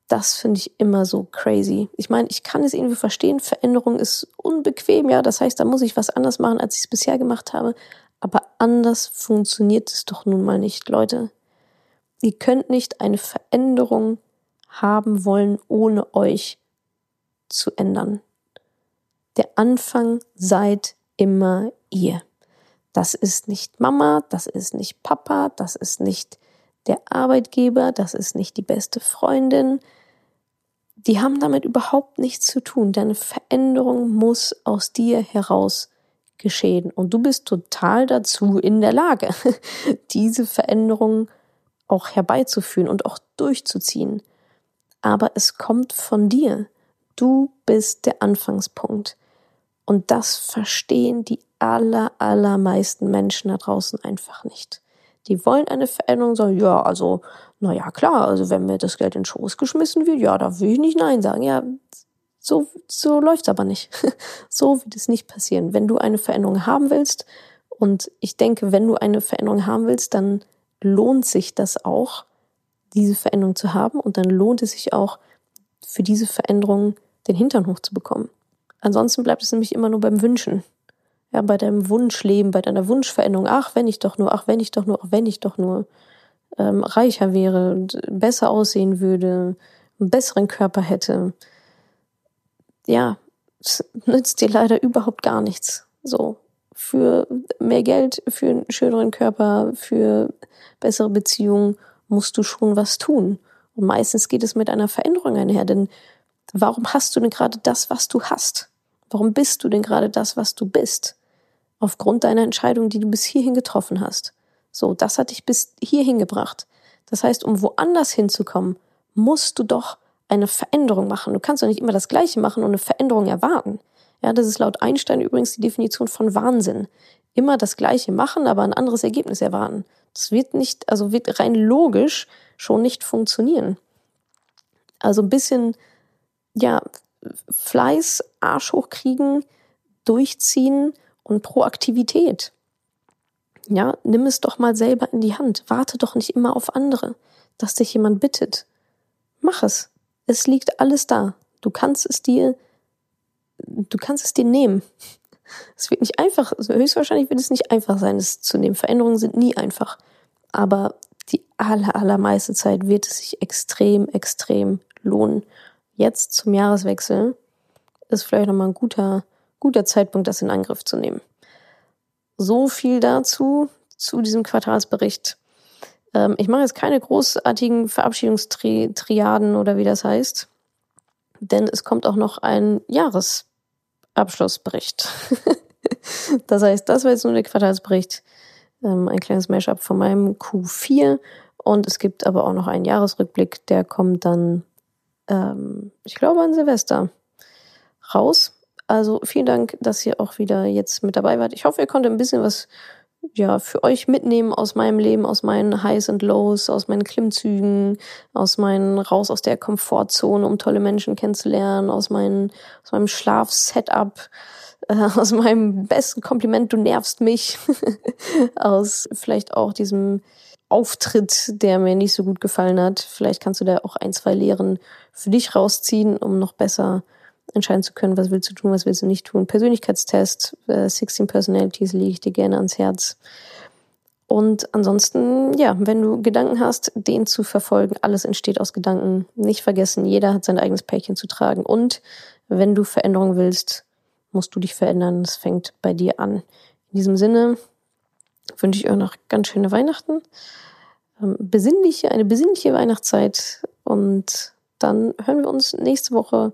Das finde ich immer so crazy. Ich meine, ich kann es irgendwie verstehen, Veränderung ist unbequem, ja, das heißt, da muss ich was anders machen, als ich es bisher gemacht habe. Aber anders funktioniert es doch nun mal nicht, Leute. Ihr könnt nicht eine Veränderung haben wollen, ohne euch zu ändern. Der Anfang seid immer ihr. Das ist nicht Mama, das ist nicht Papa, das ist nicht der Arbeitgeber, das ist nicht die beste Freundin. Die haben damit überhaupt nichts zu tun. Deine Veränderung muss aus dir heraus geschehen. Und du bist total dazu in der Lage, diese Veränderung auch herbeizuführen und auch durchzuziehen. Aber es kommt von dir. Du bist der Anfangspunkt. Und das verstehen die aller, allermeisten Menschen da draußen einfach nicht. Die wollen eine Veränderung, sagen, ja, also, na ja, klar, also wenn mir das Geld in den Schoß geschmissen wird, ja, da will ich nicht Nein sagen. Ja, so, so läuft's aber nicht. so wird es nicht passieren. Wenn du eine Veränderung haben willst, und ich denke, wenn du eine Veränderung haben willst, dann lohnt sich das auch, diese Veränderung zu haben. Und dann lohnt es sich auch, für diese Veränderung den Hintern hochzubekommen. Ansonsten bleibt es nämlich immer nur beim Wünschen. Ja, bei deinem Wunschleben, bei deiner Wunschveränderung. Ach, wenn ich doch nur, ach, wenn ich doch nur, ach, wenn ich doch nur ähm, reicher wäre, besser aussehen würde, einen besseren Körper hätte ja, es nützt dir leider überhaupt gar nichts. So, für mehr Geld, für einen schöneren Körper, für bessere Beziehungen musst du schon was tun. Und meistens geht es mit einer Veränderung einher, denn warum hast du denn gerade das, was du hast? Warum bist du denn gerade das, was du bist? Aufgrund deiner Entscheidung, die du bis hierhin getroffen hast. So, das hat dich bis hierhin gebracht. Das heißt, um woanders hinzukommen, musst du doch eine Veränderung machen. Du kannst doch nicht immer das Gleiche machen und eine Veränderung erwarten. Ja, das ist laut Einstein übrigens die Definition von Wahnsinn. Immer das Gleiche machen, aber ein anderes Ergebnis erwarten. Das wird nicht, also wird rein logisch schon nicht funktionieren. Also ein bisschen, ja, Fleiß, Arsch hochkriegen, durchziehen und Proaktivität. Ja, nimm es doch mal selber in die Hand. Warte doch nicht immer auf andere, dass dich jemand bittet. Mach es. Es liegt alles da. Du kannst es dir, du kannst es dir nehmen. Es wird nicht einfach, höchstwahrscheinlich wird es nicht einfach sein, es zu nehmen. Veränderungen sind nie einfach. Aber die aller, allermeiste Zeit wird es sich extrem, extrem lohnen. Jetzt zum Jahreswechsel ist vielleicht nochmal ein guter, guter Zeitpunkt, das in Angriff zu nehmen. So viel dazu, zu diesem Quartalsbericht. Ähm, ich mache jetzt keine großartigen Verabschiedungstriaden oder wie das heißt, denn es kommt auch noch ein Jahresabschlussbericht. das heißt, das war jetzt nur der Quartalsbericht, ähm, ein kleines Mashup von meinem Q4 Und es gibt aber auch noch einen Jahresrückblick, der kommt dann, ähm, ich glaube, an Silvester raus. Also vielen Dank, dass ihr auch wieder jetzt mit dabei wart. Ich hoffe, ihr konntet ein bisschen was ja, für euch mitnehmen aus meinem Leben, aus meinen Highs und Lows, aus meinen Klimmzügen, aus meinen raus aus der Komfortzone, um tolle Menschen kennenzulernen, aus, meinen, aus meinem Schlafsetup, äh, aus meinem besten Kompliment, du nervst mich, aus vielleicht auch diesem Auftritt, der mir nicht so gut gefallen hat. Vielleicht kannst du da auch ein, zwei Lehren für dich rausziehen, um noch besser entscheiden zu können, was willst du tun, was willst du nicht tun. Persönlichkeitstest, äh, 16 Personalities lege ich dir gerne ans Herz. Und ansonsten, ja, wenn du Gedanken hast, den zu verfolgen, alles entsteht aus Gedanken. Nicht vergessen, jeder hat sein eigenes Päckchen zu tragen. Und wenn du Veränderung willst, musst du dich verändern. Es fängt bei dir an. In diesem Sinne wünsche ich euch noch ganz schöne Weihnachten. Ähm, besinnliche, eine besinnliche Weihnachtszeit. Und dann hören wir uns nächste Woche